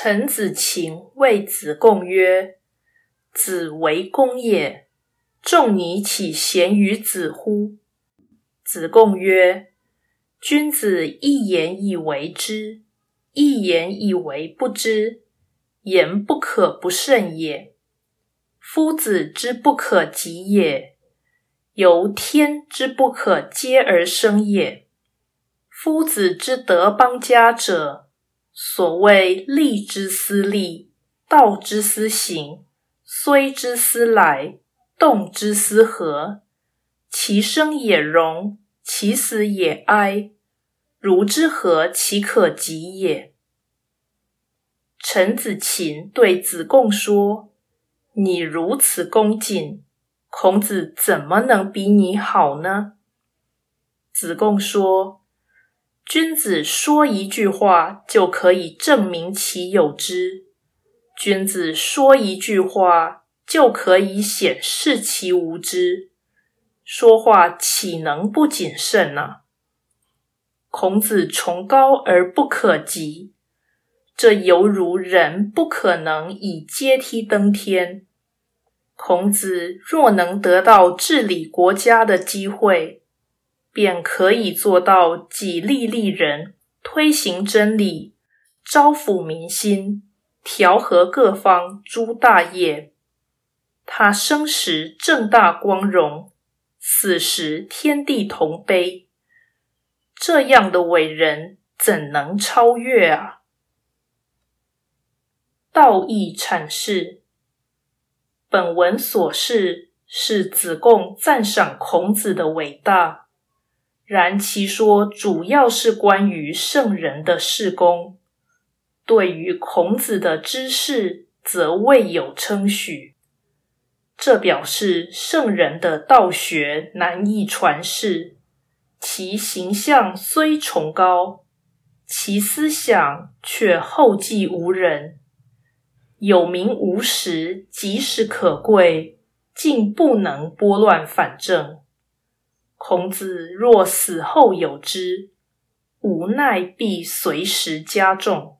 陈子禽谓子贡曰：“子为公也，仲尼岂贤于子乎？”子贡曰：“君子一言以为之，一言以为不知，言不可不慎也。夫子之不可及也，由天之不可接而生也。夫子之德邦家者。”所谓利之思利，道之思行，虽之思来，动之思和。其生也荣，其死也哀。如之何其可及也？陈子禽对子贡说：“你如此恭谨，孔子怎么能比你好呢？”子贡说。君子说一句话就可以证明其有之，君子说一句话就可以显示其无知，说话岂能不谨慎呢？孔子崇高而不可及，这犹如人不可能以阶梯登天。孔子若能得到治理国家的机会，便可以做到己利利人，推行真理，招抚民心，调和各方诸大业。他生时正大光荣，死时天地同悲。这样的伟人怎能超越啊？道义阐释本文所示是子贡赞赏孔子的伟大。然其说主要是关于圣人的事功，对于孔子的知识则未有称许。这表示圣人的道学难以传世，其形象虽崇高，其思想却后继无人。有名无实，即使可贵，竟不能拨乱反正。孔子若死后有之，无奈必随时加重。